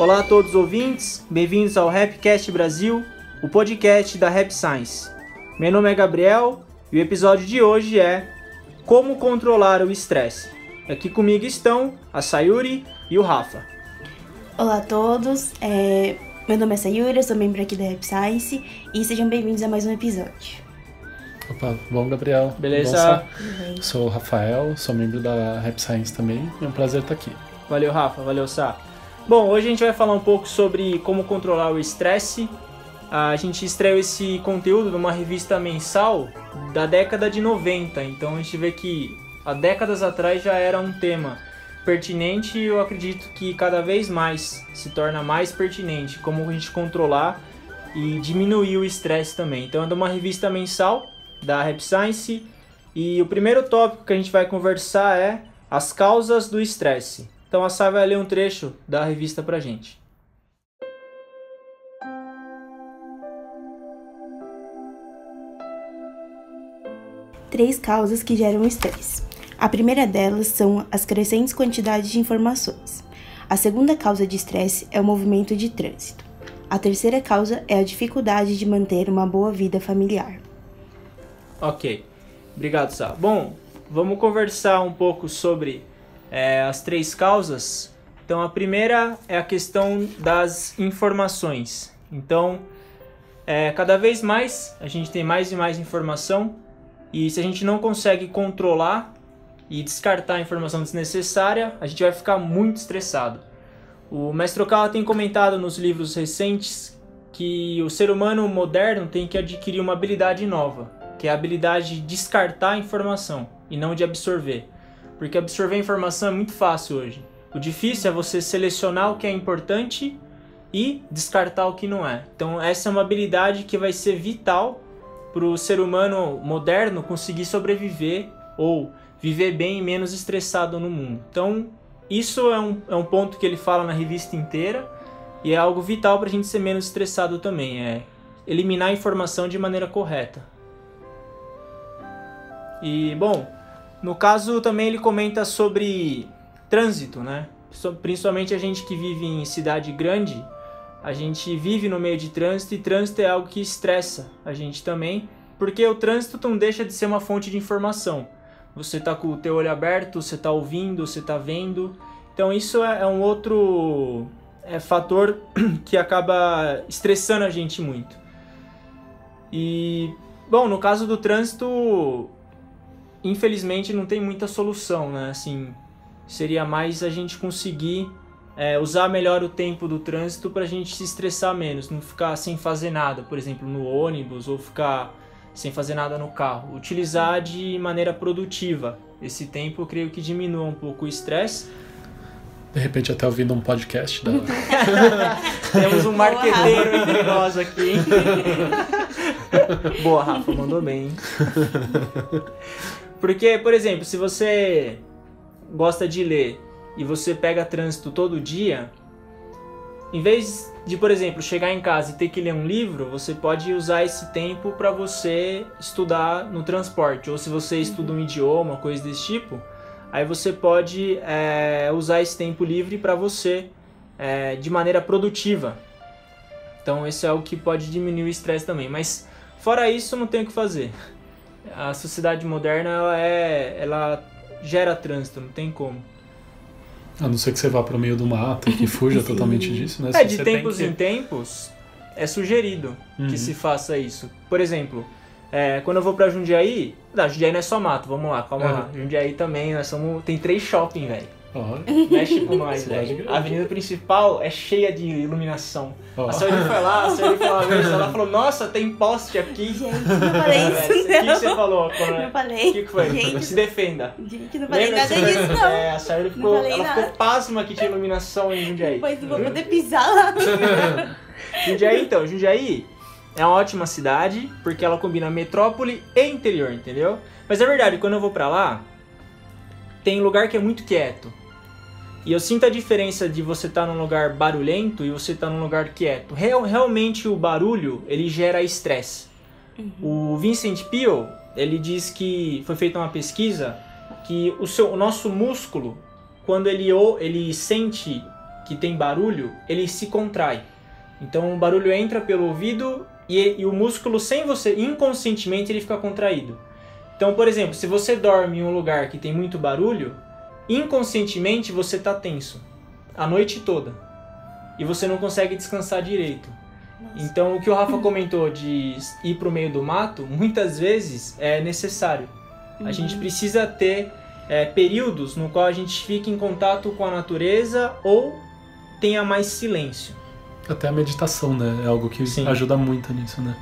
Olá a todos os ouvintes, bem-vindos ao Rapcast Brasil, o podcast da Rap Science. Meu nome é Gabriel e o episódio de hoje é Como controlar o estresse. Aqui comigo estão a Sayuri e o Rafa. Olá a todos, é... meu nome é Sayuri, eu sou membro aqui da Rap Science e sejam bem-vindos a mais um episódio. Opa, bom, Gabriel? Beleza? Bom, sou o Rafael, sou membro da Rap Science também. É um prazer estar aqui. Valeu, Rafa. Valeu, Sá. Bom, hoje a gente vai falar um pouco sobre como controlar o estresse. A gente estreou esse conteúdo numa revista mensal da década de 90, então a gente vê que há décadas atrás já era um tema pertinente e eu acredito que cada vez mais se torna mais pertinente como a gente controlar e diminuir o estresse também. Então é de uma revista mensal da Rap Science e o primeiro tópico que a gente vai conversar é as causas do estresse. Então a Sá vai ler um trecho da revista pra gente. Três causas que geram estresse. A primeira delas são as crescentes quantidades de informações. A segunda causa de estresse é o movimento de trânsito. A terceira causa é a dificuldade de manter uma boa vida familiar. Ok, obrigado, Sá. Bom, vamos conversar um pouco sobre é, as três causas. Então, a primeira é a questão das informações. Então, é, cada vez mais a gente tem mais e mais informação, e se a gente não consegue controlar e descartar a informação desnecessária, a gente vai ficar muito estressado. O Mestre Okala tem comentado nos livros recentes que o ser humano moderno tem que adquirir uma habilidade nova, que é a habilidade de descartar a informação e não de absorver. Porque absorver informação é muito fácil hoje. O difícil é você selecionar o que é importante e descartar o que não é. Então, essa é uma habilidade que vai ser vital para o ser humano moderno conseguir sobreviver ou viver bem e menos estressado no mundo. Então, isso é um, é um ponto que ele fala na revista inteira e é algo vital para a gente ser menos estressado também. É eliminar a informação de maneira correta. E, bom, no caso também ele comenta sobre trânsito, né? Principalmente a gente que vive em cidade grande, a gente vive no meio de trânsito e trânsito é algo que estressa a gente também, porque o trânsito não deixa de ser uma fonte de informação. Você tá com o teu olho aberto, você tá ouvindo, você tá vendo. Então isso é, é um outro é, fator que acaba estressando a gente muito. E bom, no caso do trânsito, infelizmente não tem muita solução, né? Assim, seria mais a gente conseguir é, usar melhor o tempo do trânsito para a gente se estressar menos, não ficar sem fazer nada, por exemplo, no ônibus ou ficar sem fazer nada no carro. Utilizar de maneira produtiva esse tempo, eu creio que diminua um pouco o estresse. De repente, até ouvindo um podcast da. Temos um marqueteiro entre nós aqui. Boa, Rafa, mandou bem. Porque, por exemplo, se você gosta de ler e você pega trânsito todo dia, em vez de, por exemplo, chegar em casa e ter que ler um livro, você pode usar esse tempo para você estudar no transporte. Ou se você estuda um idioma, coisa desse tipo, aí você pode é, usar esse tempo livre para você é, de maneira produtiva. Então, esse é o que pode diminuir o estresse também. Mas, fora isso, não tem o que fazer. A sociedade moderna, ela, é, ela gera trânsito, não tem como. A não ser que você vá para o meio do mato que fuja totalmente disso, né? É, de tempos que... em tempos é sugerido uhum. que se faça isso. Por exemplo, é, quando eu vou pra Jundiaí, não, Jundiaí não é só mato, vamos lá, calma uhum. lá. Jundiaí também, nós somos, tem três shopping, velho. Mexe com nós, velho. A avenida principal é cheia de iluminação. Oh. A senhora foi lá, a senhora foi lá vez, ela falou, nossa, tem poste aqui. Gente, não falei isso, O que, que, você falou? Quando... Não falei. O que, que foi? Gente, Se defenda. Gente, não falei Lembra nada disso, não. É, a senhora ficou, ela nada. ficou pasma que tinha iluminação em Jundiaí. Pois vou poder pisar lá. Jundiaí, então, Jundiaí é uma ótima cidade, porque ela combina metrópole e interior, entendeu? Mas é verdade, quando eu vou pra lá, tem lugar que é muito quieto. E eu sinto a diferença de você estar tá num lugar barulhento e você estar tá num lugar quieto. Real, realmente o barulho, ele gera estresse. Uhum. O Vincent Peale, ele diz que foi feita uma pesquisa que o, seu, o nosso músculo, quando ele, ele sente que tem barulho, ele se contrai. Então o barulho entra pelo ouvido e, e o músculo, sem você, inconscientemente, ele fica contraído. Então, por exemplo, se você dorme em um lugar que tem muito barulho, inconscientemente você está tenso a noite toda e você não consegue descansar direito. Nossa. Então, o que o Rafa comentou de ir para o meio do mato, muitas vezes é necessário. A gente precisa ter é, períodos no qual a gente fica em contato com a natureza ou tenha mais silêncio. Até a meditação, né? É algo que Sim. ajuda muito nisso, né?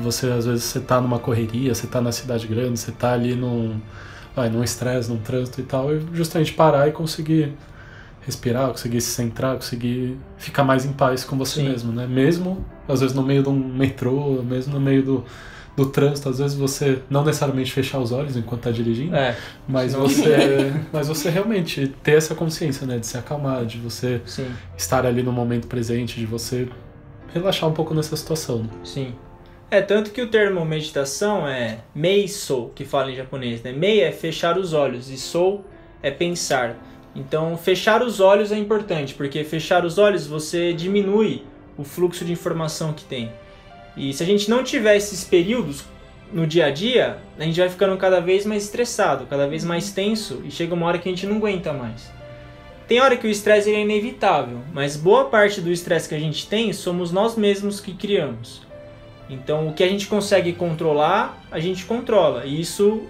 Você, às vezes, você tá numa correria, você tá na cidade grande, você tá ali num, vai, num estresse, num trânsito e tal, e justamente parar e conseguir respirar, conseguir se centrar, conseguir ficar mais em paz com você Sim. mesmo, né? Mesmo, às vezes, no meio de um metrô, mesmo no meio do, do trânsito, às vezes você não necessariamente fechar os olhos enquanto tá dirigindo, É, mas senão- você, mas você realmente ter essa consciência, né, de se acalmar, de você sim, estar ali no momento presente, de você relaxar um pouco nessa situação. né? sim. É, tanto que o termo meditação é mei-sou, que fala em japonês, né? Mei é fechar os olhos e sou é pensar. Então, fechar os olhos é importante, porque fechar os olhos você diminui o fluxo de informação que tem. E se a gente não tiver esses períodos no dia a dia, a gente vai ficando cada vez mais estressado, cada vez mais tenso e chega uma hora que a gente não aguenta mais. Tem hora que o estresse é inevitável, mas boa parte do estresse que a gente tem somos nós mesmos que criamos. Então, o que a gente consegue controlar, a gente controla. E isso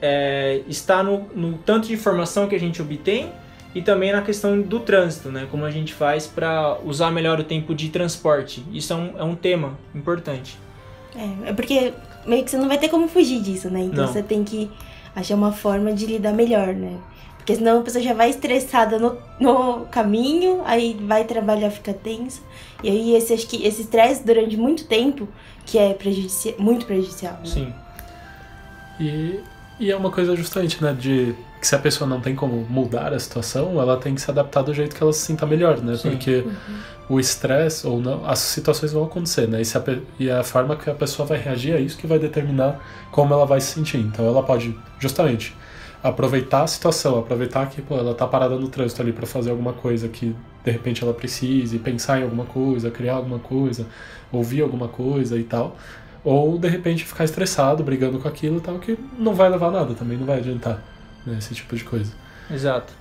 é, está no, no tanto de informação que a gente obtém e também na questão do trânsito, né? Como a gente faz para usar melhor o tempo de transporte. Isso é um, é um tema importante. É, é porque meio que você não vai ter como fugir disso, né? Então Não. você tem que achar uma forma de lidar melhor, né? Porque senão a pessoa já vai estressada no, no caminho, aí vai trabalhar, fica tensa. E aí esse, acho que esse estresse durante muito tempo, que é prejudici muito prejudicial. Né? Sim. E, e é uma coisa justamente, né, de que se a pessoa não tem como mudar a situação, ela tem que se adaptar do jeito que ela se sinta melhor, né? Sim. Porque o estresse ou não, as situações vão acontecer, né? E, se a, e a forma que a pessoa vai reagir é isso que vai determinar como ela vai se sentir. Então ela pode, justamente, aproveitar a situação, aproveitar que pô, ela tá parada no trânsito ali para fazer alguma coisa que de repente ela precise, pensar em alguma coisa, criar alguma coisa, ouvir alguma coisa e tal. Ou de repente ficar estressado, brigando com aquilo e tal, que não vai levar nada também, não vai adiantar, né? Esse tipo de coisa. Exato.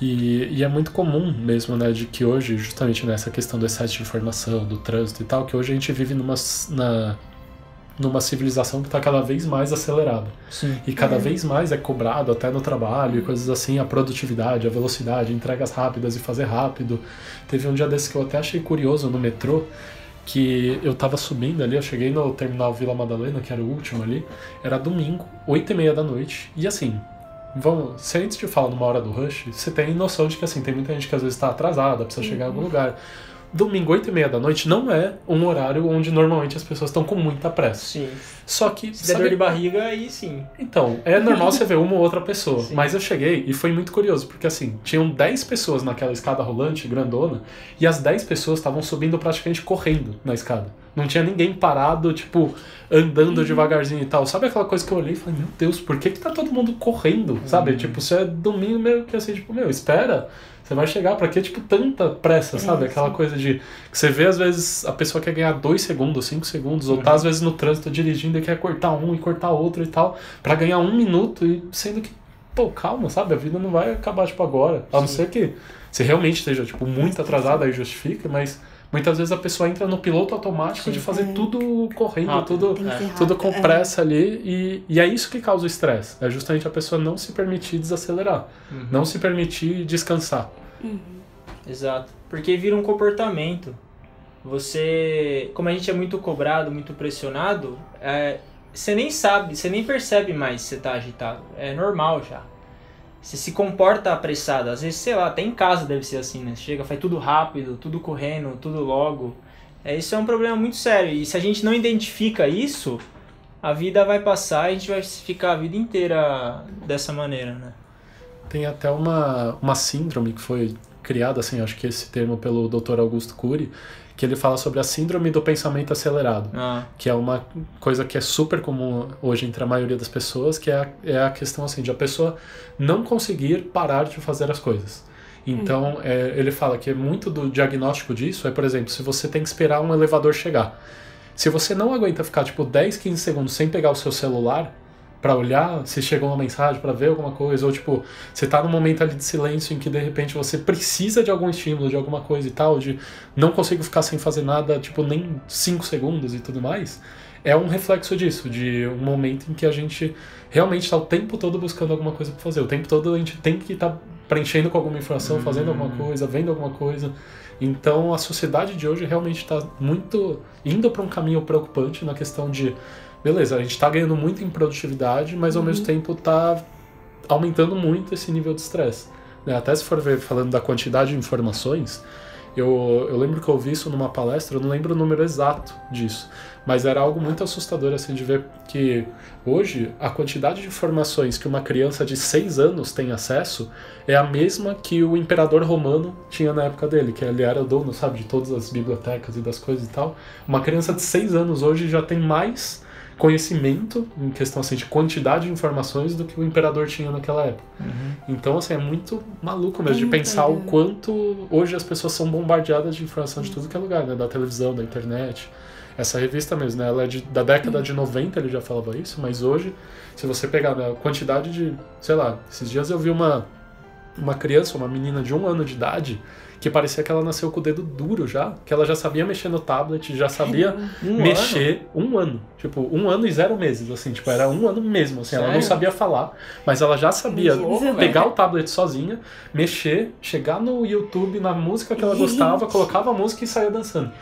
E, e é muito comum mesmo, né, de que hoje, justamente nessa questão do excesso de informação, do trânsito e tal, que hoje a gente vive numa, na, numa civilização que está cada vez mais acelerada. Sim. E cada vez mais é cobrado, até no trabalho e coisas assim, a produtividade, a velocidade, entregas rápidas e fazer rápido. Teve um dia desses que eu até achei curioso no metrô, que eu tava subindo ali, eu cheguei no terminal Vila Madalena, que era o último ali, era domingo, 8 e meia da noite, e assim, vamos, se antes de falar numa hora do rush, você tem noção de que assim, tem muita gente que às vezes está atrasada, precisa chegar em algum lugar. Domingo, 8 e meia da noite, não é um horário onde normalmente as pessoas estão com muita pressa. Sim. Só que. Se der sabe- dor de barriga, aí sim. então, é normal você ver uma ou outra pessoa. Sim. Mas eu cheguei e foi muito curioso, porque assim, tinham 10 pessoas naquela escada rolante, grandona, e as 10 pessoas estavam subindo praticamente correndo na escada. Não tinha ninguém parado, tipo, andando devagarzinho e tal. Sabe aquela coisa que eu olhei e falei, meu Deus, por que, que tá todo mundo correndo? Sabe? Tipo, você é domingo meio que assim, tipo, meu, espera. Você vai chegar, pra que, tipo, tanta pressa, sabe? É, Aquela sim. coisa de. Que você vê, às vezes, a pessoa quer ganhar dois segundos, cinco segundos, ou tá, às vezes, no trânsito dirigindo e quer cortar um e cortar outro e tal, pra ganhar um minuto, e sendo que, pô, calma, sabe? A vida não vai acabar, tipo, agora. A não Sim. ser que você realmente esteja, tipo, muito atrasada, aí justifica, mas muitas vezes a pessoa entra no piloto automático Sim. de fazer É. tudo correndo, Rápido. tudo. Ser Tudo com é. pressa ali, e, e é isso que causa o estresse. É justamente a pessoa não se permitir desacelerar, Uhum. não se permitir descansar. Exato. Porque vira um comportamento. Você. Como a gente é muito cobrado, muito pressionado, é, você nem sabe, você nem percebe mais se você tá agitado. É normal já. Você se comporta apressado. Às vezes, sei lá, até em casa deve ser assim, né? Chega, faz tudo rápido, tudo correndo, tudo logo. É, isso é um problema muito sério. E se a gente não identifica isso, a vida vai passar e a gente vai ficar a vida inteira dessa maneira, né? Tem até uma, uma síndrome que foi criada, assim, acho que esse termo pelo Dr. Augusto Cury, que ele fala sobre a síndrome do pensamento acelerado, Ah, que é uma coisa que é super comum hoje entre a maioria das pessoas, que é a, é a questão assim de a pessoa não conseguir parar de fazer as coisas. Então, é, ele fala que é muito do diagnóstico disso é, por exemplo, se você tem que esperar um elevador chegar. Se você não aguenta ficar, tipo, 10, 15 segundos sem pegar o seu celular para olhar se chegou uma mensagem, para ver alguma coisa, ou, tipo, você tá num momento ali de silêncio em que, de repente, você precisa de algum estímulo, de alguma coisa e tal, de não consigo ficar sem fazer nada, tipo, nem 5 segundos e tudo mais, é um reflexo disso, de um momento em que a gente realmente está o tempo todo buscando alguma coisa para fazer. O tempo todo a gente tem que estar tá preenchendo com alguma informação, fazendo alguma hum. coisa, vendo alguma coisa. Então a sociedade de hoje realmente está muito indo para um caminho preocupante na questão de, beleza, a gente está ganhando muito em produtividade, mas ao uhum. mesmo tempo está aumentando muito esse nível de estresse. Né? Até se for ver falando da quantidade de informações, eu, eu lembro que eu ouvi isso numa palestra, eu não lembro o número exato disso, mas era algo muito assustador assim de ver que hoje a quantidade de informações que uma criança de 6 anos tem acesso é a mesma que o imperador romano tinha na época dele, que ele era o dono, sabe, de todas as bibliotecas e das coisas e tal. Uma criança de 6 anos hoje já tem mais conhecimento em questão assim, de quantidade de informações do que o imperador tinha naquela época. Uhum. Então, assim, é muito maluco mesmo é de pensar o quanto hoje as pessoas são bombardeadas de informação de tudo que é lugar, né? Da televisão, da internet. Essa revista mesmo, né? Ela é de, da década de 90, ele já falava isso, mas hoje, se você pegar né, a quantidade de, sei lá, esses dias eu vi uma, uma criança, uma menina de um ano de idade, que parecia que ela nasceu com o dedo duro já, que ela já sabia mexer no tablet, já sabia um mexer ano? um ano. Tipo, um ano e zero meses, assim, tipo, era um ano mesmo, assim, Sério? ela não sabia falar, mas ela já sabia louco, pegar o tablet sozinha, mexer, chegar no YouTube, na música que ela gostava, colocava a música e saía dançando.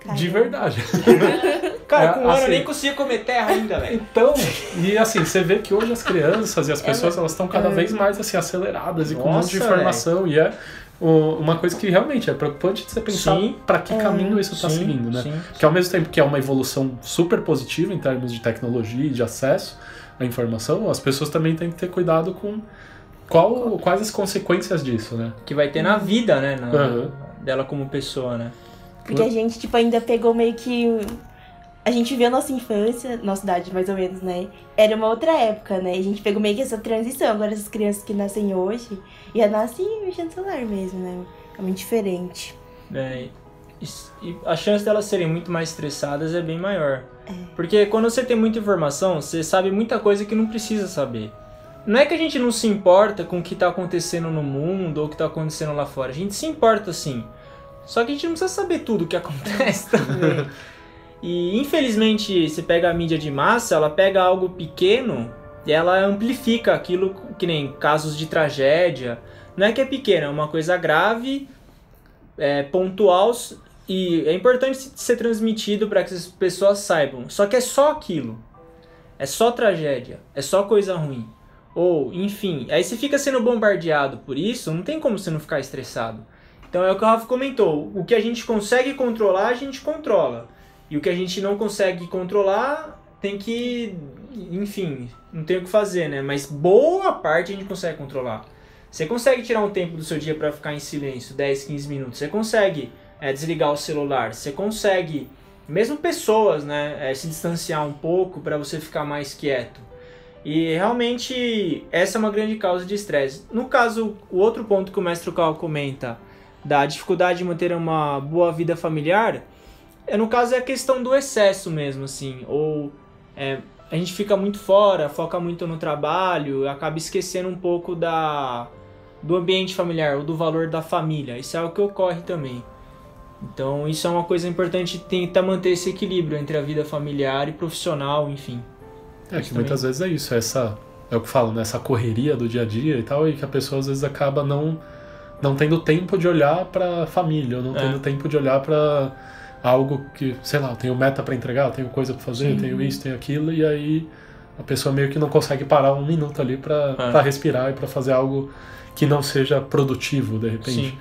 Caramba. De verdade. Cara, é, com um assim, ano eu nem consigo comer terra ainda, velho. Então, e assim, você vê que hoje as crianças e as é, pessoas, elas estão cada é. vez mais assim, aceleradas e com um monte de informação. Véio. E é uma coisa que realmente é preocupante de você pensar para que caminho isso está seguindo, né? Sim, que ao mesmo tempo que é uma evolução super positiva em termos de tecnologia e de acesso à informação, as pessoas também têm que ter cuidado com qual, quais as consequências disso, né? Que vai ter na vida, né? Na, uhum. Dela como pessoa, né? Porque a gente, tipo, ainda pegou meio que. A gente viu a nossa infância, nossa idade mais ou menos, né? Era uma outra época, né? A gente pegou meio que essa transição. Agora, essas crianças que nascem hoje, já nascem mexendo no celular mesmo, né? É muito diferente. É, e a chance delas serem muito mais estressadas é bem maior. É. Porque quando você tem muita informação, você sabe muita coisa que não precisa saber. Não é que a gente não se importa com o que está acontecendo no mundo ou o que está acontecendo lá fora. A gente se importa sim. Só que a gente não precisa saber tudo o que acontece também. e infelizmente, você pega a mídia de massa, ela pega algo pequeno e ela amplifica aquilo que nem casos de tragédia. Não é que é pequeno, é uma coisa grave, é, pontual e é importante ser transmitido para que as pessoas saibam. Só que é só aquilo. É só tragédia, é só coisa ruim. Ou, enfim, aí você fica sendo bombardeado por isso, não tem como você não ficar estressado. Então é o que o Rafa comentou. O que a gente consegue controlar, a gente controla. E o que a gente não consegue controlar, tem que. Enfim, não tem o que fazer, né? Mas boa parte a gente consegue controlar. Você consegue tirar um tempo do seu dia para ficar em silêncio, 10, 15 minutos. Você consegue é, desligar o celular. Você consegue, mesmo pessoas, né? É, se distanciar um pouco para você ficar mais quieto. E realmente essa é uma grande causa de estresse. No caso, o outro ponto que o mestre Cal comenta da dificuldade de manter uma boa vida familiar, é, no caso é a questão do excesso mesmo, assim, ou é, a gente fica muito fora, foca muito no trabalho, acaba esquecendo um pouco da do ambiente familiar ou do valor da família. Isso é o que ocorre também. Então, isso é uma coisa importante tentar manter esse equilíbrio entre a vida familiar e profissional, enfim. É que muitas vezes é isso, é essa é o que falo, né, essa correria do dia a dia e tal, e que a pessoa às vezes acaba não não tendo tempo de olhar para família, ou não é. tendo tempo de olhar para algo que, sei lá, eu tenho meta para entregar, eu tenho coisa para fazer, Sim. tenho isso, tenho aquilo, e aí a pessoa meio que não consegue parar um minuto ali para é. respirar e para fazer algo que não seja produtivo de repente. Sim.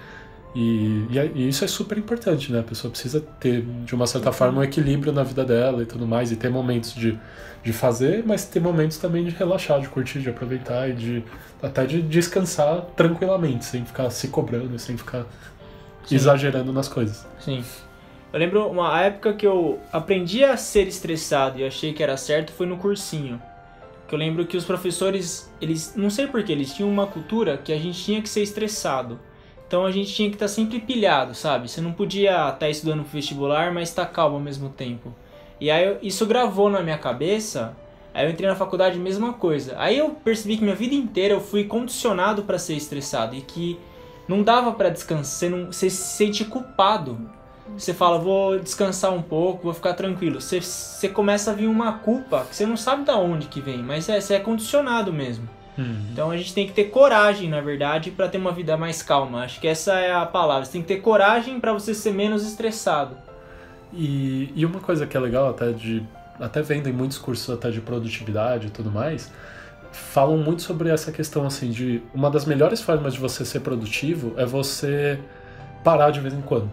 E, e, isso é super importante, né? A pessoa precisa ter, de uma certa forma, um equilíbrio na vida dela e tudo mais, e ter momentos de, de fazer, mas ter momentos também de relaxar, de curtir, de aproveitar e de até de descansar tranquilamente, sem ficar se cobrando, sem ficar Sim. exagerando nas coisas. Sim. Eu lembro uma época que eu aprendi a ser estressado e achei que era certo foi no cursinho. que eu lembro que os professores, eles, não sei porquê, eles tinham uma cultura que a gente tinha que ser estressado. Então a gente tinha que estar sempre pilhado, sabe? Você não podia estar estudando pro vestibular, mas estar calmo ao mesmo tempo. E aí isso gravou na minha cabeça. Aí eu entrei na faculdade, mesma coisa. Aí eu percebi que minha vida inteira eu fui condicionado para ser estressado e que não dava para descansar, você, não, você se sente culpado. Você fala, vou descansar um pouco, vou ficar tranquilo. Você, você começa a vir uma culpa que você não sabe de onde que vem, mas é, você é condicionado mesmo. Uhum. Então a gente tem que ter coragem, na verdade, para ter uma vida mais calma. Acho que essa é a palavra. Você tem que ter coragem para você ser menos estressado. E, e uma coisa que é legal até de até vendo em muitos cursos até de produtividade e tudo mais, falam muito sobre essa questão assim de uma das melhores formas de você ser produtivo é você parar de vez em quando.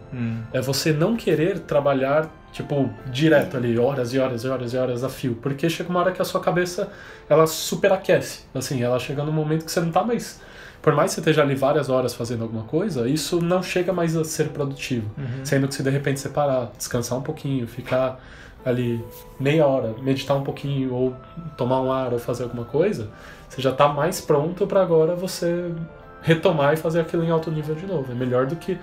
É você não querer trabalhar tipo direto ali horas e horas e horas e horas a fio, porque chega uma hora que a sua cabeça ela superaquece, assim, ela chega num momento que você não tá mais. Por mais que você esteja ali várias horas fazendo alguma coisa, isso não chega mais a ser produtivo. Sendo que se de repente você parar, descansar um pouquinho, ficar ali meia hora, meditar um pouquinho, ou tomar um ar, ou fazer alguma coisa, você já está mais pronto para agora você retomar e fazer aquilo em alto nível de novo. É melhor do que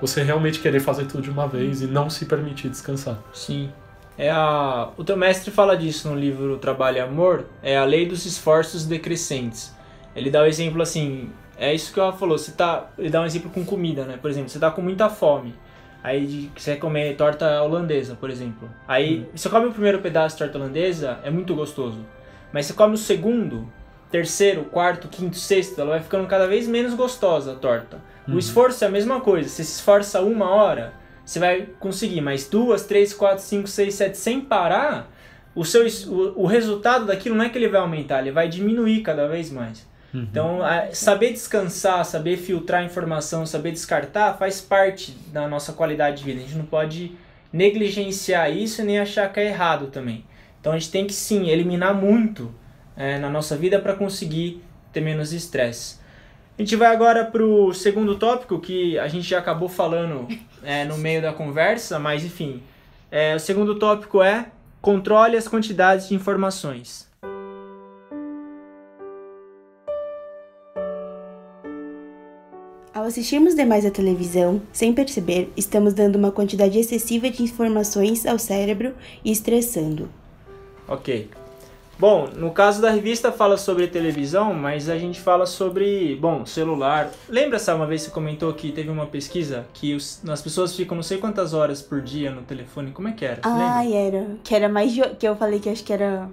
você realmente querer fazer tudo de uma vez e não se permitir descansar. Sim. É a... O teu mestre fala disso no livro Trabalho e Amor, é a lei dos esforços decrescentes. Ele dá o exemplo assim, é isso que ela falou, você tá, ele dá um exemplo com comida, né? Por exemplo, você tá com muita fome. Aí você quer comer torta holandesa, por exemplo. Aí você come o primeiro pedaço de torta holandesa, é muito gostoso. Mas você come o segundo, terceiro, quarto, quinto, sexto, ela vai ficando cada vez menos gostosa a torta. O esforço é a mesma coisa. Você se esforça uma hora, você vai conseguir mais duas, três, quatro, cinco, seis, sete, sem parar. O, seu, o, o resultado daquilo não é que ele vai aumentar, ele vai diminuir cada vez mais. Então, a- saber descansar, saber filtrar informação, saber descartar faz parte da nossa qualidade de vida. A gente não pode negligenciar isso e nem achar que é errado também. Então, a gente tem que sim eliminar muito é, na nossa vida para conseguir ter menos estresse. A gente vai agora para o segundo tópico que a gente já acabou falando é, no meio da conversa, mas enfim. É, o segundo tópico é controle as quantidades de informações. Ao assistirmos demais à televisão, sem perceber, estamos dando uma quantidade excessiva de informações ao cérebro e estressando. Ok. Bom, no caso da revista fala sobre televisão, mas a gente fala sobre, bom, celular. Lembra, sabe, uma vez você comentou que teve uma pesquisa que os, as pessoas ficam não sei quantas horas por dia no telefone? Como é que era? Você lembra? Ai, era. Que era mais de. Que eu falei que acho que era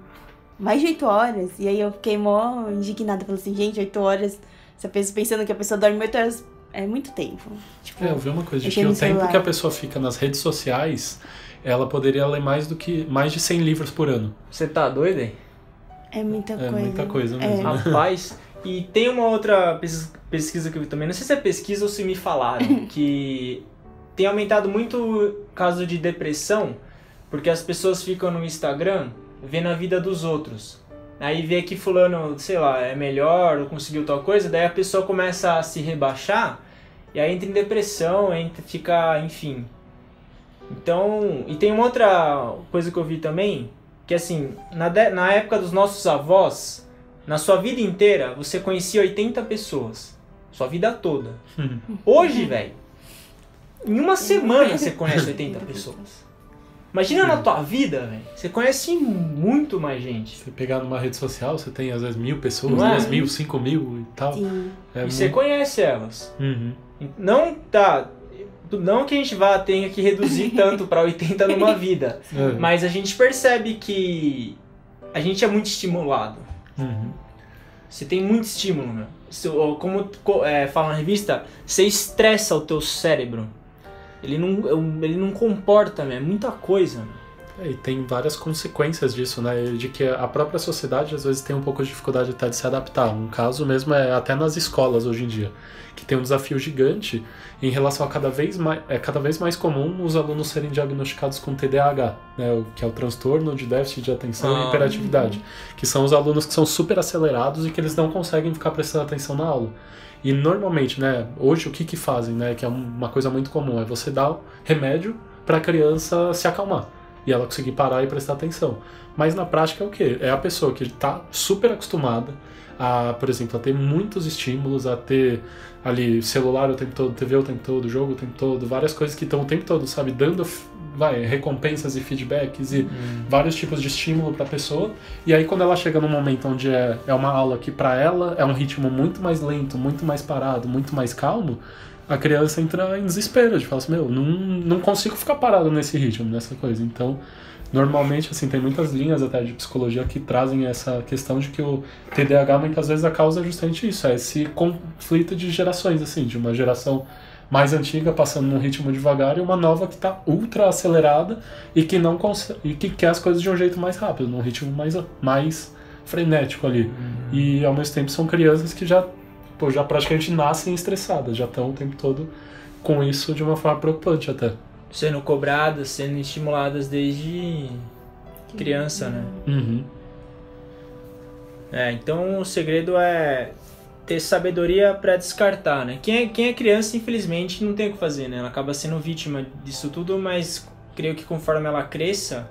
mais de 8 horas. E aí eu fiquei mó indignada. Falei assim, gente, 8 horas. Essa pessoa pensando que a pessoa dorme 8 horas é muito tempo. Tipo, É, eu vi uma coisa de que o tempo que a pessoa fica nas redes sociais, ela poderia ler mais do que mais de 100 livros por ano. Você tá doido, hein? É muita É coisa. muita coisa É. mesmo. Rapaz, e tem uma outra pes- pesquisa que eu vi também, não sei se é pesquisa ou se me falaram, que tem aumentado muito o caso de depressão, porque as pessoas ficam no Instagram vendo a vida dos outros. Aí vê que fulano, sei lá, é melhor ou conseguiu tal coisa, daí a pessoa começa a se rebaixar e aí entra em depressão, entra, fica, enfim. Então, e tem uma outra coisa que eu vi também, que assim, na, de- na época dos nossos avós, na sua vida inteira, você conhecia 80 pessoas. Sua vida toda. Hoje, velho, em uma semana você conhece 80 pessoas. Imagina na tua vida, velho. Você conhece muito mais gente. Você pegar numa rede social, você tem às vezes mil pessoas, Não é? duas mil, cinco mil e tal. Sim. É e você muito... conhece elas. Uhum. Não tá. Não que a gente vá tenha que reduzir tanto para 80 numa vida. É. Mas a gente percebe que a gente é muito estimulado. Uhum. Você tem muito estímulo, ou Como co- é, fala na revista, você estressa o teu cérebro. Ele não, ele não comporta, meu. É muita coisa. meu. É, e tem várias consequências disso, né? De que a própria sociedade às vezes tem um pouco de dificuldade até de se adaptar. Um caso mesmo é até nas escolas hoje em dia, que tem um desafio gigante em relação a cada vez mais é cada vez mais comum os alunos serem diagnosticados com TDAH, né? Que é o transtorno de déficit de atenção Ah. e hiperatividade, que são os alunos que são super acelerados e que eles não conseguem ficar prestando atenção na aula. E normalmente, né, hoje o que que fazem, né, que é uma coisa muito comum, é você dar remédio para a criança se acalmar. E ela conseguir parar e prestar atenção. Mas na prática é o quê? É a pessoa que está super acostumada a, por exemplo, a ter muitos estímulos, a ter ali celular o tempo todo, TV o tempo todo, jogo o tempo todo, várias coisas que estão o tempo todo, sabe, dando vai, recompensas e feedbacks e hum. vários tipos de estímulo para a pessoa. E aí quando ela chega num momento onde é, é uma aula que para ela é um ritmo muito mais lento, muito mais parado, muito mais calmo, a criança entra em desespero, de falar assim, meu, não, não consigo ficar parado nesse ritmo, nessa coisa. Então, normalmente, assim, tem muitas linhas até de psicologia que trazem essa questão de que o TDAH muitas vezes a causa é justamente isso, é esse conflito de gerações, assim, de uma geração mais antiga passando num ritmo devagar e uma nova que está ultra acelerada e que não consegue, e que quer as coisas de um jeito mais rápido, num ritmo mais, mais frenético ali. Uhum. E ao mesmo tempo são crianças que já pô, já praticamente nascem estressadas, já estão o tempo todo com isso de uma forma preocupante até. Sendo cobradas, sendo estimuladas desde criança, né? Uhum. É, então o segredo é ter sabedoria para descartar, né? Quem é, quem é criança, infelizmente, não tem o que fazer, né? Ela acaba sendo vítima disso tudo, mas creio que conforme ela cresça,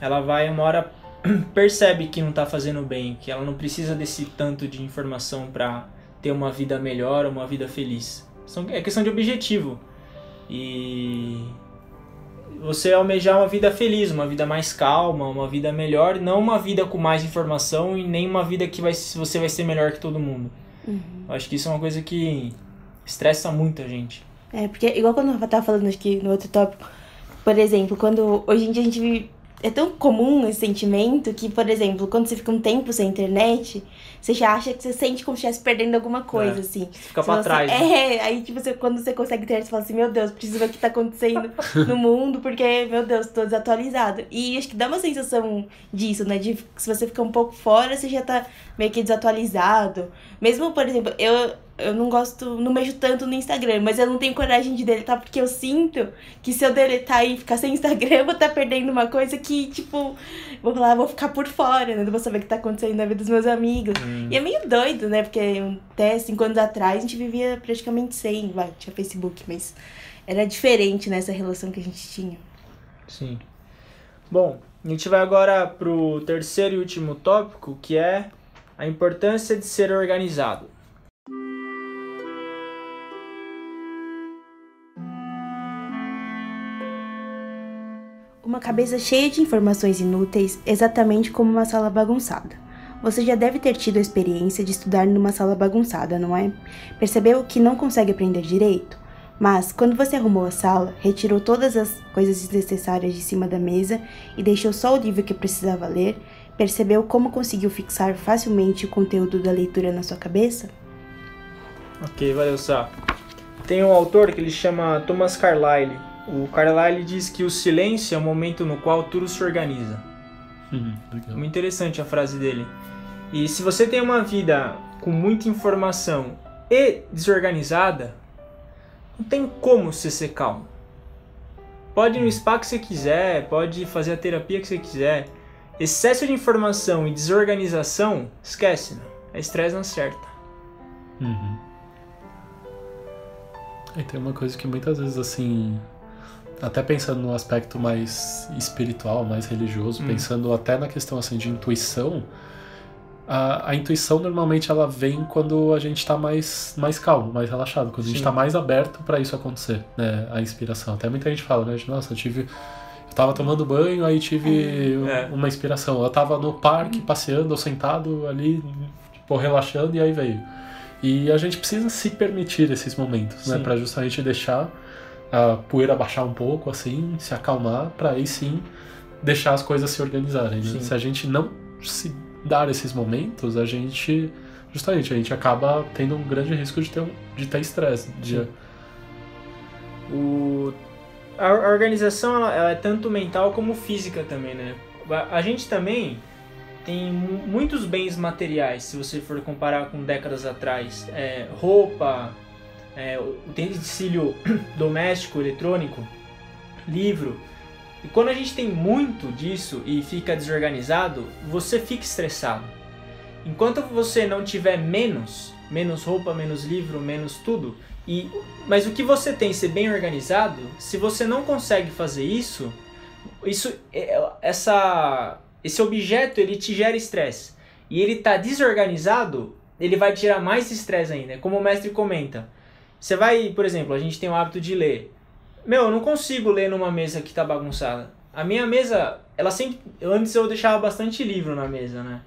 ela vai uma hora percebe que não tá fazendo bem, que ela não precisa desse tanto de informação para ter uma vida melhor, uma vida feliz. É questão de objetivo. E você almejar uma vida feliz, uma vida mais calma, uma vida melhor, não uma vida com mais informação e nem uma vida que vai, você vai ser melhor que todo mundo. Uhum. Eu acho que isso é uma coisa que estressa muito a gente. É, porque igual quando eu tava falando aqui no outro tópico, por exemplo, quando hoje em dia a gente é tão comum esse sentimento que, por exemplo, quando você fica um tempo sem internet, você já acha que você sente como se estivesse perdendo alguma coisa, é. assim. Fica pra você, trás. Né? É, aí tipo, você, quando você consegue internet, você fala assim, meu Deus, preciso ver o que tá acontecendo no mundo, porque, meu Deus, tô desatualizado. E acho que dá uma sensação disso, né? De se você ficar um pouco fora, você já tá meio que desatualizado. Mesmo, por exemplo, eu eu não gosto, não mexo tanto no Instagram, mas eu não tenho coragem de deletar porque eu sinto que se eu deletar e ficar sem Instagram, eu vou estar tá perdendo uma coisa que, tipo, vou falar, vou ficar por fora, né? Não vou saber o que tá acontecendo na vida dos meus amigos. Hum. E é meio doido, né? Porque até cinco anos atrás a gente vivia praticamente sem, vai, tinha Facebook, mas era diferente nessa relação que a gente tinha. Sim. Bom, a gente vai agora pro terceiro e último tópico, que é a importância de ser organizado. Uma cabeça cheia de informações inúteis, exatamente como uma sala bagunçada. Você já deve ter tido a experiência de estudar numa sala bagunçada, não é? Percebeu que não consegue aprender direito? Mas, quando você arrumou a sala, retirou todas as coisas desnecessárias de cima da mesa e deixou só o livro que precisava ler, percebeu como conseguiu fixar facilmente o conteúdo da leitura na sua cabeça? Ok, valeu, Sá. Tem um autor que ele chama Thomas Carlyle. O Carlyle diz que o silêncio é o momento no qual tudo se organiza. Uhum, Muito interessante a frase dele. E se você tem uma vida com muita informação e desorganizada, não tem como você ser calmo. Pode ir no spa que você quiser, pode fazer a terapia que você quiser. Excesso de informação e desorganização, esquece, né? É estresse não acerta. Uhum. E tem uma coisa que muitas vezes assim até pensando no aspecto mais espiritual, mais religioso, hum. pensando até na questão assim de intuição, a, a, intuição normalmente ela vem quando a gente está mais, mais calmo, mais relaxado, quando Sim. a gente está mais aberto para isso acontecer, né? A inspiração. Até muita gente fala, né? Nossa, eu tive. Eu tava tomando banho, aí tive é. uma inspiração. Eu tava no parque passeando, ou sentado ali, tipo, relaxando, e aí veio. E a gente precisa se permitir esses momentos, né? Sim. né? Para justamente deixar a poeira baixar um pouco, assim, se acalmar, para aí sim deixar as coisas se organizarem. Né? Se a gente não se dar esses momentos, a gente justamente a gente acaba tendo um grande risco de ter de ter estresse. De... O a organização ela, ela, é tanto mental como física também, né? A gente também tem muitos bens materiais, se você for comparar com décadas atrás, é, roupa, é, utensílio doméstico, eletrônico, livro. E quando a gente tem muito disso e fica desorganizado, você fica estressado. Enquanto você não tiver menos, menos roupa, menos livro, menos tudo, e mas o que você tem ser bem organizado, se você não consegue fazer isso, isso, é, essa, esse objeto ele te gera estresse e ele tá desorganizado, ele vai te gerar mais estresse ainda. Como o mestre comenta, você vai, por exemplo, a gente tem o hábito de ler. Meu, eu não consigo ler numa mesa que tá bagunçada. A minha mesa, ela sempre. Antes eu deixava bastante livro na mesa, né?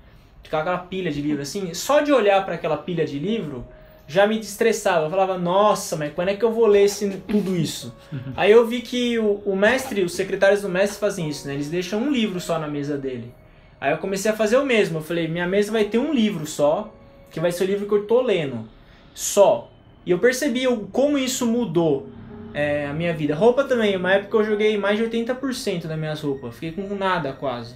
Ficava aquela pilha de livro assim. Só de olhar para aquela pilha de livro já me estressava. Eu falava, nossa, mas quando é que eu vou ler esse, tudo isso? Aí eu vi que o, o mestre, os secretários do mestre fazem isso, né? Eles deixam um livro só na mesa dele. Aí eu comecei a fazer o mesmo. Eu falei, minha mesa vai ter um livro só, que vai ser o livro que eu tô lendo. Só. E eu percebi como isso mudou é, a minha vida. Roupa também, uma época eu joguei mais de 80% das minhas roupas. Fiquei com nada quase.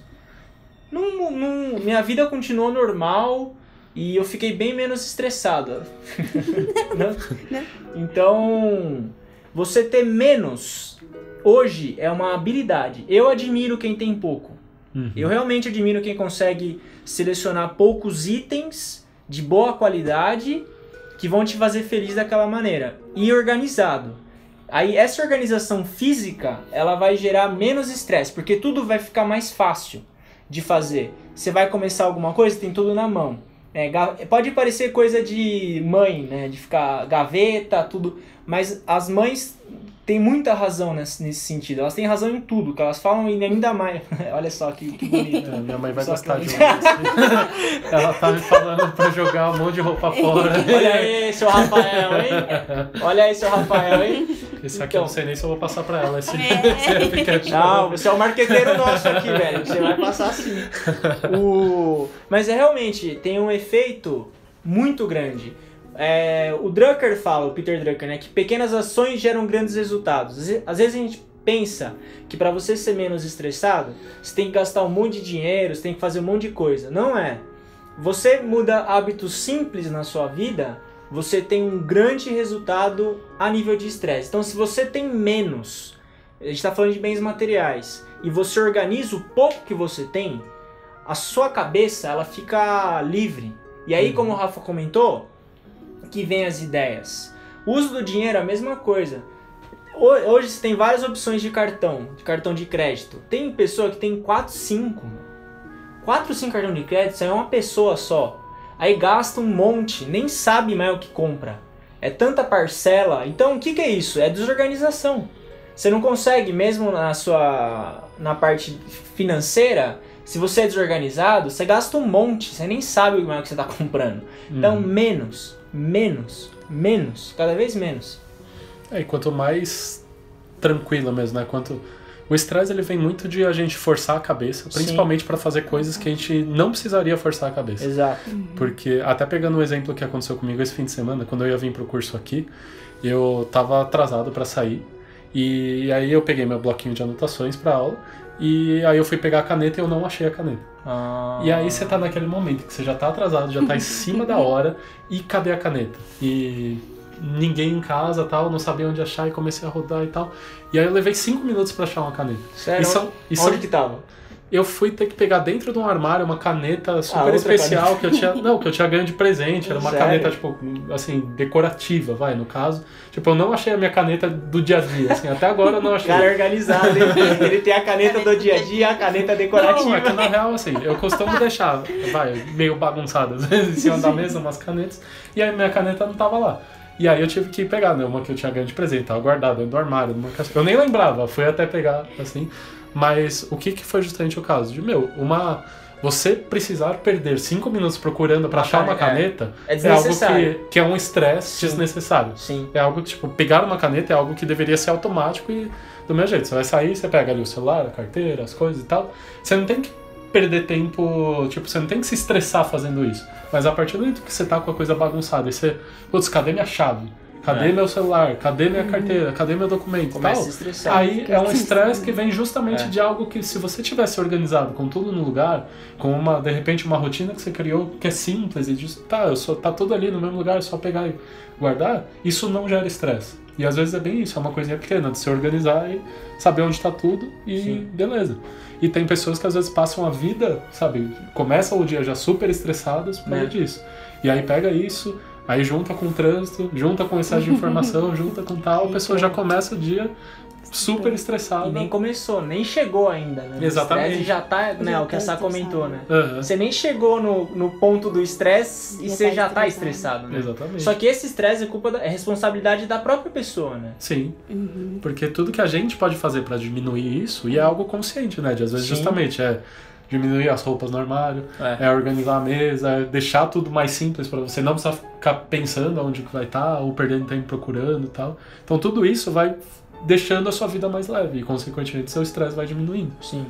Num, num, minha vida continuou normal e eu fiquei bem menos estressado. então, você ter menos hoje é uma habilidade. Eu admiro quem tem pouco. Uhum. Eu realmente admiro quem consegue selecionar poucos itens de boa qualidade que vão te fazer feliz daquela maneira e organizado. Aí essa organização física, ela vai gerar menos estresse, porque tudo vai ficar mais fácil de fazer. Você vai começar alguma coisa, tem tudo na mão. É, pode parecer coisa de mãe, né, de ficar gaveta, tudo, mas as mães tem muita razão nesse, nesse sentido. Elas têm razão em tudo, que elas falam e ainda mais. Olha só que, que bonito. É, minha mãe vai só gostar de uma assim. Ela tá me falando pra jogar um monte de roupa fora. Olha aí, seu Rafael, hein? Olha aí, seu Rafael, hein? Esse aqui então. eu não sei nem se eu vou passar pra ela. Esse, esse não, você é o marqueteiro nosso aqui, velho. Você vai passar assim. O... Mas é realmente, tem um efeito muito grande. É, o Drucker fala, o Peter Drucker, né, que pequenas ações geram grandes resultados. Às vezes a gente pensa que para você ser menos estressado, você tem que gastar um monte de dinheiro, você tem que fazer um monte de coisa. Não é. Você muda hábitos simples na sua vida, você tem um grande resultado a nível de estresse. Então, se você tem menos, a gente está falando de bens materiais, e você organiza o pouco que você tem, a sua cabeça ela fica livre. E aí, uhum. como o Rafa comentou, que vem as ideias. O uso do dinheiro é a mesma coisa. Hoje você tem várias opções de cartão, de cartão de crédito. Tem pessoa que tem 4, 5. 4, 5 cartão de crédito, isso é uma pessoa só. Aí gasta um monte, nem sabe mais o que compra. É tanta parcela. Então o que, que é isso? É desorganização. Você não consegue, mesmo na sua na parte financeira, se você é desorganizado, você gasta um monte, você nem sabe mais o que você está comprando. Então, uhum. menos menos, menos, cada vez menos. É, e quanto mais tranquilo mesmo, né? Quanto o estresse ele vem muito de a gente forçar a cabeça, principalmente para fazer coisas que a gente não precisaria forçar a cabeça. Exato. Porque até pegando o um exemplo que aconteceu comigo esse fim de semana, quando eu ia vir pro curso aqui, eu tava atrasado para sair e aí eu peguei meu bloquinho de anotações para aula e aí eu fui pegar a caneta e eu não achei a caneta. Ah. E aí você tá naquele momento que você já tá atrasado, já tá em cima da hora e cadê a caneta? E ninguém em casa tal, não sabia onde achar e comecei a rodar e tal. E aí eu levei cinco minutos para achar uma caneta. Sério? E são, e são, onde que tava? Eu fui ter que pegar dentro de um armário uma caneta super ah, especial caneta. que eu tinha, não, que eu tinha ganho de presente, era uma Sério? caneta tipo assim, decorativa, vai, no caso. Tipo, eu não achei a minha caneta do dia a dia, assim, até agora eu não achei. Cara organizado, ele, ele tem a caneta do dia a dia, e a caneta decorativa. Não, é que na real assim, eu costumo deixar, vai, meio bagunçado às vezes em cima da mesa umas canetas, e aí minha caneta não tava lá. E aí eu tive que pegar, né? Uma que eu tinha ganho de presente, tava guardada dentro do armário, numa Eu nem lembrava, fui até pegar, assim. Mas o que, que foi justamente o caso? De, meu, uma. Você precisar perder cinco minutos procurando para achar uma é. caneta é, é, algo que, que é um estresse desnecessário. Sim. É algo que, tipo, pegar uma caneta é algo que deveria ser automático e do meu jeito. Você vai sair, você pega ali o celular, a carteira, as coisas e tal. Você não tem que perder tempo, tipo, você não tem que se estressar fazendo isso. Mas a partir do momento que você tá com a coisa bagunçada e você, putz, cadê minha chave? Cadê é. meu celular? Cadê minha carteira? Cadê meu documento? Começa tal. a estressar. Aí é um estresse que vem justamente é. de algo que se você tivesse organizado com tudo no lugar, com uma de repente uma rotina que você criou que é simples e diz, tá, eu só tá tudo ali no mesmo lugar, é só pegar e guardar, isso não gera estresse. E às vezes é bem isso, é uma coisinha pequena de se organizar e saber onde está tudo e Sim. beleza. E tem pessoas que às vezes passam a vida, sabe, começam o dia já super estressadas por causa é. disso. E aí pega isso, Aí junta com o trânsito, junta com excesso de informação, junta com tal, a pessoa já começa o dia super estressada. E nem começou, nem chegou ainda, né? Exatamente. O estresse já tá, né? Já o que a tá Sá comentou, né? Aham, Você nem chegou no, no ponto do estresse e Já você tá já tá estressado. né? Exatamente. Só que esse estresse é culpa da, é responsabilidade da própria pessoa, né? Sim, Uhum. porque tudo que a gente pode fazer pra diminuir isso, e é algo consciente, né? De às vezes Sim. justamente é diminuir as roupas no armário, é organizar a mesa, é deixar tudo mais simples pra você não precisar ficar pensando onde que vai estar ou perdendo tempo procurando e tal. Então tudo isso vai deixando a sua vida mais leve e consequentemente seu estresse vai diminuindo. Sim.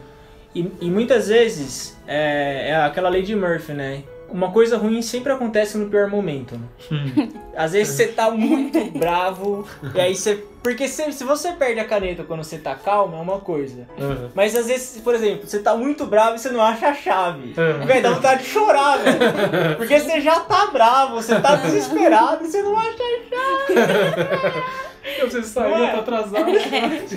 E, e muitas vezes é, é aquela lei de Murphy, né? Uma coisa ruim sempre acontece no pior momento, né? Às vezes você tá muito bravo, e aí você. Porque se, se você perde a caneta quando você tá calmo, é uma coisa. Aham. Mas às vezes, por exemplo, você tá muito bravo e você não acha a chave. É. Velho, dá vontade de chorar, velho. Porque você já tá bravo, você tá desesperado e você não acha a Eu preciso sair, Não é? eu tô atrasado.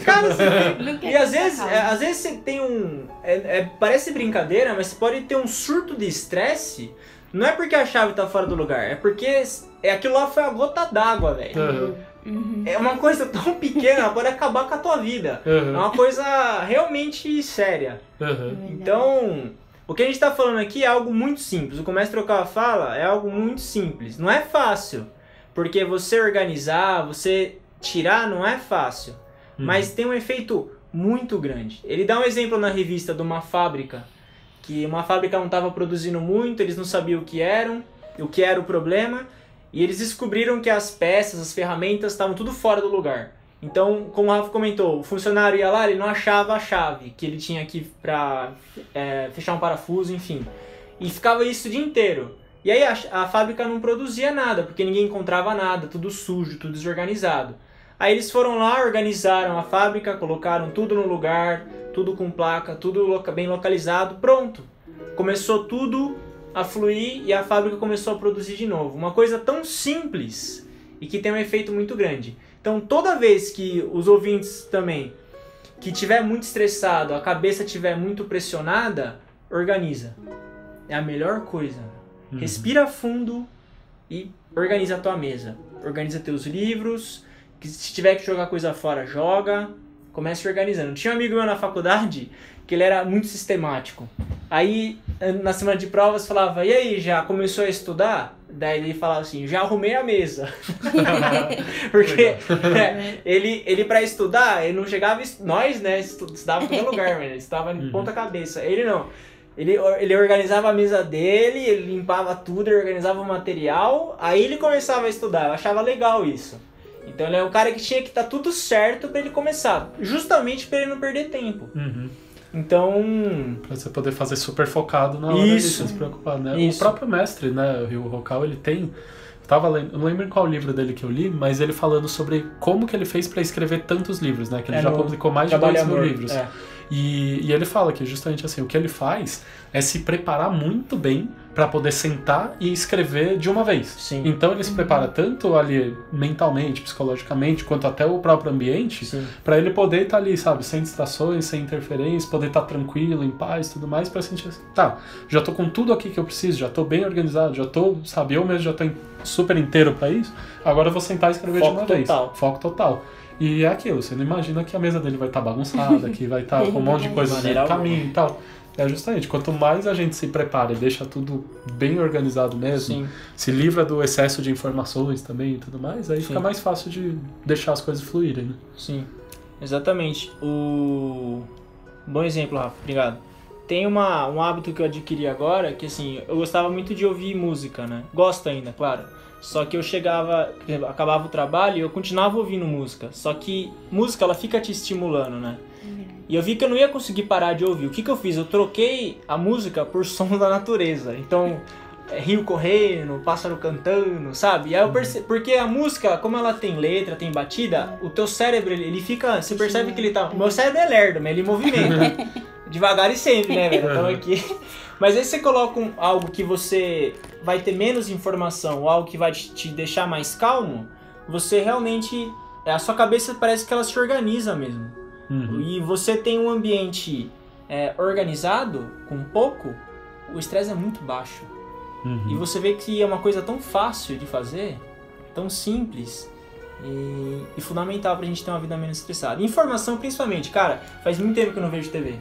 Cara, você tem- Não quer E às vezes, é, às vezes você tem um. é- é- parece brincadeira, mas você pode ter um surto de estresse. Não é porque a chave tá fora do lugar, é porque é, aquilo lá foi a gota d'água, velho. Uhum. É uma coisa tão pequena, ela pode acabar com a tua vida. É aham, uma coisa realmente séria. aham. Então, o que a gente tá falando aqui é algo muito simples. O que o mestre Okawa fala é algo muito simples. Não é fácil, porque você organizar, você tirar, não é fácil. Uhum. Mas tem um efeito muito grande. Ele dá um exemplo na revista de uma fábrica, que uma fábrica não estava produzindo muito, eles não sabiam o que eram, o que era o problema, e eles descobriram que as peças, as ferramentas estavam tudo fora do lugar. Então, como o Rafa comentou, o funcionário ia lá, ele não achava a chave que ele tinha aqui para fechar um parafuso, enfim. E ficava isso o dia inteiro. E aí a, a fábrica não produzia nada, porque ninguém encontrava nada, tudo sujo, tudo desorganizado. Aí eles foram lá, organizaram a fábrica, colocaram tudo no lugar, tudo com placa, tudo loca- bem localizado, pronto. Começou tudo a fluir e a fábrica começou a produzir de novo. Uma coisa tão simples e que tem um efeito muito grande. Então, toda vez que os ouvintes também que tiver muito estressado, a cabeça tiver muito pressionada, organiza. É a melhor coisa. Uhum. Respira fundo e organiza a tua mesa. Organiza teus livros, que se tiver que jogar coisa fora, joga. Comece organizando. Tinha um amigo meu na faculdade que ele era muito sistemático. Aí, na semana de provas, falava, e aí, já começou a estudar? Daí ele falava assim, já arrumei a mesa. Porque é, ele, ele para estudar, ele não chegava... Nós, né, estu- estudava em todo lugar, mano. Ele estava em Uhum. ponta cabeça. Ele não. Ele, ele organizava a mesa dele, ele limpava tudo, ele organizava o material, aí ele começava a estudar. Eu achava legal isso. Então ele é o cara que tinha que estar tudo certo para ele começar, justamente para ele não perder tempo. Uhum. Então, Pra você poder fazer super focado na hora Isso. de se preocupar, né? Isso. O próprio mestre, né, o Ryu ele tem... eu Tava lendo, não lembro em qual livro dele que eu li, mas ele falando sobre como que ele fez pra escrever tantos livros, né? Que ele É já no publicou mais de Trabalho dois mil livros. é. E, e ele fala que justamente assim, o que ele faz é se preparar muito bem pra poder sentar e escrever de uma vez. Sim. Então ele se prepara tanto ali mentalmente, psicologicamente, quanto até o próprio ambiente. Pra ele poder estar ali, sabe, sem distrações, sem interferências, poder estar tranquilo, em paz, tudo mais, pra sentir assim, tá, já tô com tudo aqui que eu preciso, já tô bem organizado, já tô, sabe, eu mesmo já tô super inteiro pra isso. Agora eu vou sentar e escrever Foco de uma vez. total. Foco total. E é aquilo, você não imagina que a mesa dele vai estar bagunçada, que vai estar com um monte de coisa no caminho e tal. É justamente, quanto mais a gente se prepara e deixa tudo bem organizado mesmo, Sim. se livra do excesso de informações também e tudo mais, aí Sim. fica mais fácil de deixar as coisas fluírem, né? Sim, exatamente. O bom exemplo, Rafa. Obrigado. Tem uma, um hábito que eu adquiri agora, que assim, eu gostava muito de ouvir música, né? Gosto ainda, claro. Só que eu chegava, acabava o trabalho e eu continuava ouvindo música. Só que música, ela fica te estimulando, né? E eu vi que eu não ia conseguir parar de ouvir. O que, que eu fiz? Eu troquei a música por som da natureza. Então, é, rio correndo, pássaro cantando, sabe? E aí eu perce... Porque a música, como ela tem letra, tem batida, o teu cérebro, ele, ele fica... Você percebe que ele tá... O meu cérebro é lerdo, mas ele movimenta. Devagar e sempre, né, velho? Então aqui... Mas aí você coloca um- algo que você vai ter menos informação, ou algo que vai te, te deixar mais calmo, você realmente... A sua cabeça parece que ela se organiza mesmo. Uhum. E você tem um ambiente é, organizado, com pouco, o estresse é muito baixo. Uhum. E você vê que é uma coisa tão fácil de fazer, tão simples, E, e fundamental pra gente ter uma vida menos estressada. Informação principalmente, cara, faz muito tempo que eu não vejo TV.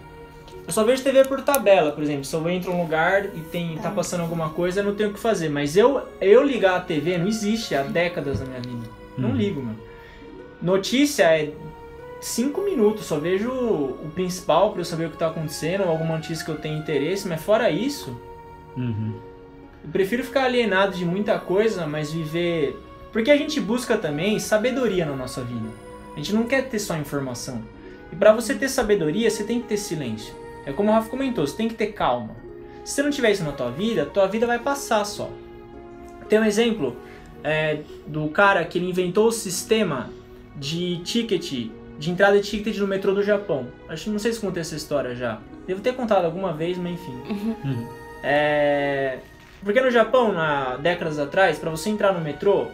Eu só vejo TV por tabela, por exemplo. Se eu entro num lugar e tem, tá passando alguma coisa, eu não tenho o que fazer. Mas eu, eu ligar a TV não existe há décadas na minha vida. Não Uhum. ligo, mano. Notícia é cinco minutos, só vejo o principal pra eu saber o que tá acontecendo, alguma notícia que eu tenho interesse, mas fora isso, Uhum. eu prefiro ficar alienado de muita coisa, mas viver. Porque a gente busca também sabedoria na nossa vida. A gente não quer ter só informação. E pra você ter sabedoria, você tem que ter silêncio. É como o Rafa comentou, você tem que ter calma. Se você não tiver isso na tua vida, tua vida vai passar só. Tem um exemplo é, do cara que ele inventou o sistema de ticket, de entrada de ticket no metrô do Japão. Acho que não sei se contei essa história já. Devo ter contado alguma vez, mas enfim. Uhum. É... Porque no Japão, há décadas atrás, pra você entrar no metrô,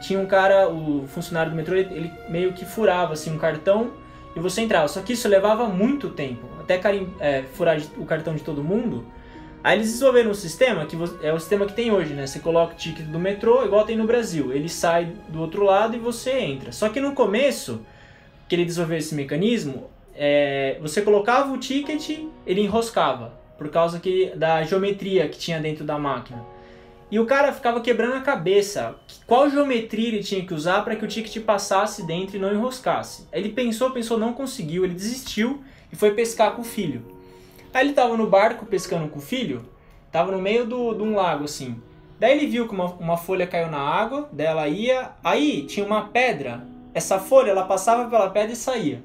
tinha um cara, o funcionário do metrô, ele, ele meio que furava assim um cartão e você entrava. Só que isso levava muito tempo, até é, furar o cartão de todo mundo. Aí eles desenvolveram um sistema que é o sistema que tem hoje, né? Você coloca o ticket do metrô, igual tem no Brasil. Ele sai do outro lado e você entra. Só que no começo, que ele desenvolveu esse mecanismo, é, você colocava o ticket, ele enroscava, por causa que, da geometria que tinha dentro da máquina. E o cara ficava quebrando a cabeça. Qual geometria ele tinha que usar para que o ticket passasse dentro e não enroscasse? Ele pensou, pensou, não conseguiu, ele desistiu e foi pescar com o filho. Aí ele tava no barco pescando com o filho, tava no meio de um lago assim. Daí ele viu que uma, uma folha caiu na água, daí ela ia. Aí tinha uma pedra. Essa folha ela passava pela pedra e saía.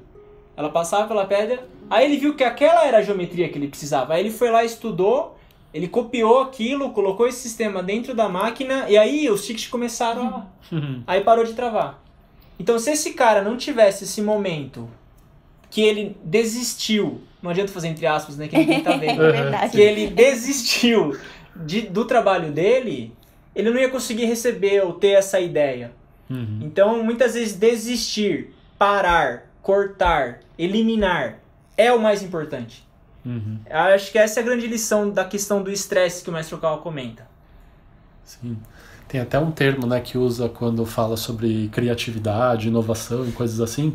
Ela passava pela pedra. Aí ele viu que aquela era a geometria que ele precisava. Aí ele foi lá, estudou, ele copiou aquilo, colocou esse sistema dentro da máquina e aí os tickets começaram a. Uhum. Aí parou de travar. Então, se esse cara não tivesse esse momento que ele desistiu, não adianta fazer entre aspas, né? Que ninguém tá É vendo. verdade. que ele desistiu de, do trabalho dele, ele não ia conseguir receber ou ter essa ideia. Uhum. Então, muitas vezes, desistir, parar, cortar, eliminar é o mais importante. Uhum. Acho que essa é a grande lição da questão do estresse que o mestre Okawa comenta. Sim. Tem até um termo né, que usa quando fala sobre criatividade, inovação e coisas assim,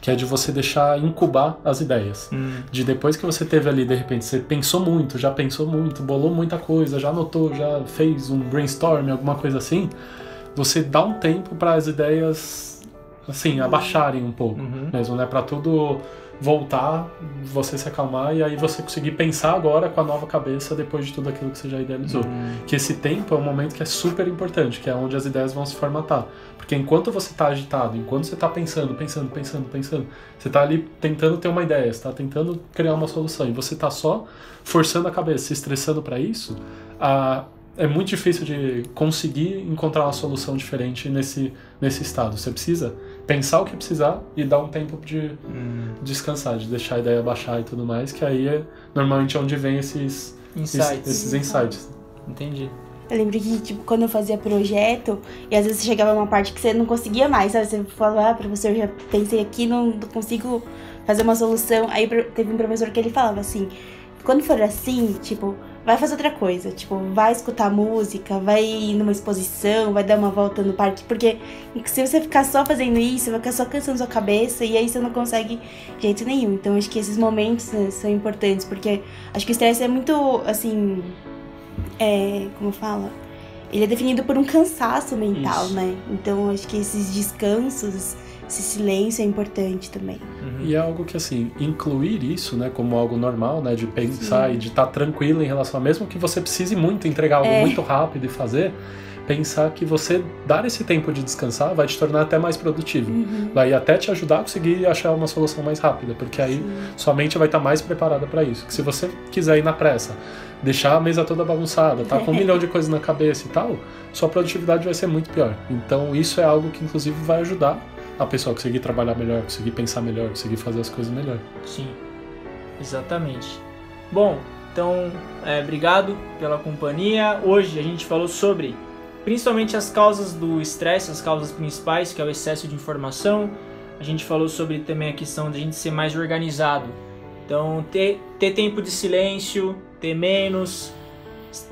que é de você deixar incubar as ideias. De depois que você teve ali, de repente, você pensou muito, já pensou muito, bolou muita coisa, já anotou, já fez um brainstorm, alguma coisa assim, você dá um tempo para as ideias, assim, abaixarem um pouco Uhum. mesmo, né? Para tudo voltar, você se acalmar e aí você conseguir pensar agora com a nova cabeça depois de tudo aquilo que você já idealizou. Que esse tempo é um momento que é super importante, que é onde as ideias vão se formatar. Porque enquanto você está agitado, enquanto você está pensando, pensando, pensando, pensando, você está ali tentando ter uma ideia, você está tentando criar uma solução e você está só forçando a cabeça, se estressando para isso, a- é muito difícil de conseguir encontrar uma solução diferente nesse, nesse estado. Você precisa pensar o que precisar e dar um tempo de descansar, de deixar a ideia baixar e tudo mais, que aí é normalmente onde vem esses Insights. esses insights. Entendi. Eu lembro que, tipo, quando eu fazia projeto, e às vezes chegava uma parte que você não conseguia mais, sabe? Você falava, ah, professor, já pensei aqui, não consigo fazer uma solução. Aí teve um professor que ele falava assim, quando for assim, tipo, vai fazer outra coisa. Tipo, vai escutar música, vai ir numa exposição, vai dar uma volta no parque. Porque se você ficar só fazendo isso, vai ficar só cansando sua cabeça e aí você não consegue de jeito nenhum. Então, acho que esses momentos né, são importantes, porque acho que o estresse é muito, assim, é, como fala? Ele é definido por um cansaço mental, Isso. né? Então acho que esses descansos, esse silêncio é importante também. E é algo que, assim, incluir isso, né, como algo normal, né, de pensar e de estar tranquilo em relação a mesmo que você precise muito entregar algo É. muito rápido e fazer, pensar que você dar esse tempo de descansar vai te tornar até mais produtivo. Vai até te ajudar a conseguir achar uma solução mais rápida, porque aí sua mente vai estar mais preparada para isso. Que se você quiser ir na pressa, deixar a mesa toda bagunçada, tá com um milhão de coisas na cabeça e tal, sua produtividade vai ser muito pior. Então isso é algo que inclusive vai ajudar a pessoa conseguir trabalhar melhor, conseguir pensar melhor, conseguir fazer as coisas melhor. Sim, exatamente. Bom, então, é, obrigado pela companhia. Hoje a gente falou sobre principalmente as causas do estresse, as causas principais, que é o excesso de informação. A gente falou sobre também a questão de a gente ser mais organizado. Então, ter, ter tempo de silêncio, ter menos,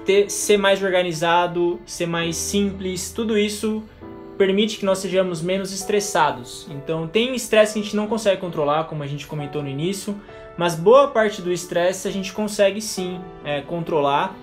ter, ser mais organizado, ser mais simples, tudo isso permite que nós sejamos menos estressados. Então, tem estresse que a gente não consegue controlar, como a gente comentou no início, mas boa parte do estresse a gente consegue sim é, controlar.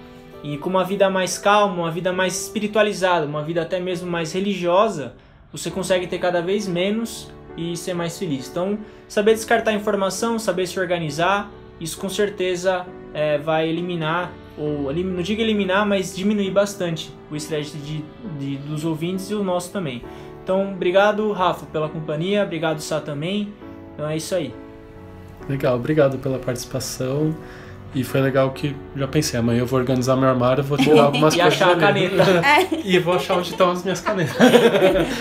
E com uma vida mais calma, uma vida mais espiritualizada, uma vida até mesmo mais religiosa, você consegue ter cada vez menos e ser mais feliz. Então, saber descartar informação, saber se organizar, isso com certeza é, vai eliminar, ou não digo eliminar, mas diminuir bastante o estresse de, de, dos ouvintes e o nosso também. Então, obrigado, Rafa, pela companhia, obrigado, Sá também. Então é isso aí. Legal, obrigado pela participação. E foi legal que já pensei, amanhã eu vou organizar meu armário, vou tirar algumas e coisas. E achar a caneta. e vou achar onde estão as minhas canetas.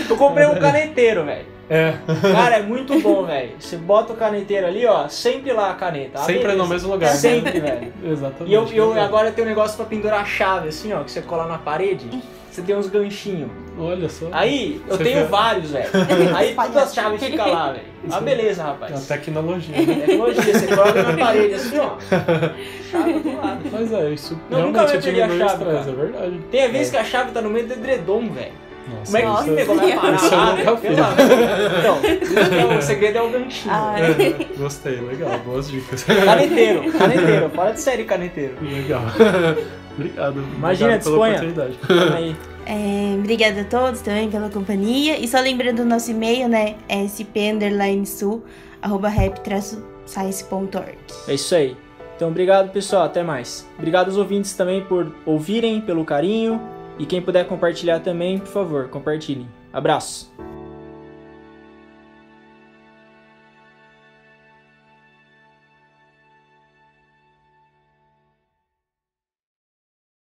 eu comprei um caneteiro, velho. É. Cara, é muito bom, velho. Você bota o caneteiro ali, ó, sempre lá a caneta. Ah, sempre beleza. no mesmo lugar. Sempre, velho. Exatamente. E eu, eu agora tenho um negócio pra pendurar a chave, assim, ó, que você cola na parede. Você tem uns ganchinhos. Olha só. Aí, eu Você tenho vários, velho. Aí todas as chaves ficam lá, velho. Ah, beleza, É uma rapaz. tecnologia. né? Tecnologia, você coloca na parede assim, ó. Chave do lado. Mas é, isso Eu nunca perdi a chave, estresse, é verdade. Tem a vez que a chave tá no meio do edredom, velho. Nossa, Como é que Nossa. esse negócio vai parar Isso eu nunca fiz. Deus. Então, o segredo é o ganchinho. Ah, velho. É, Gostei, legal, boas dicas. Caneteiro, caneteiro. Fala de série, caneteiro. Legal. Obrigado. Imagina, obrigado pela disponha. oportunidade. Aí. É, obrigada a todos também pela companhia. E só lembrando o nosso e-mail, né? É sp_sul arroba rap-science.org. É isso aí. Então, obrigado, pessoal. Até mais. Obrigado aos ouvintes também por ouvirem, pelo carinho. E quem puder compartilhar também, por favor, compartilhem. Abraço.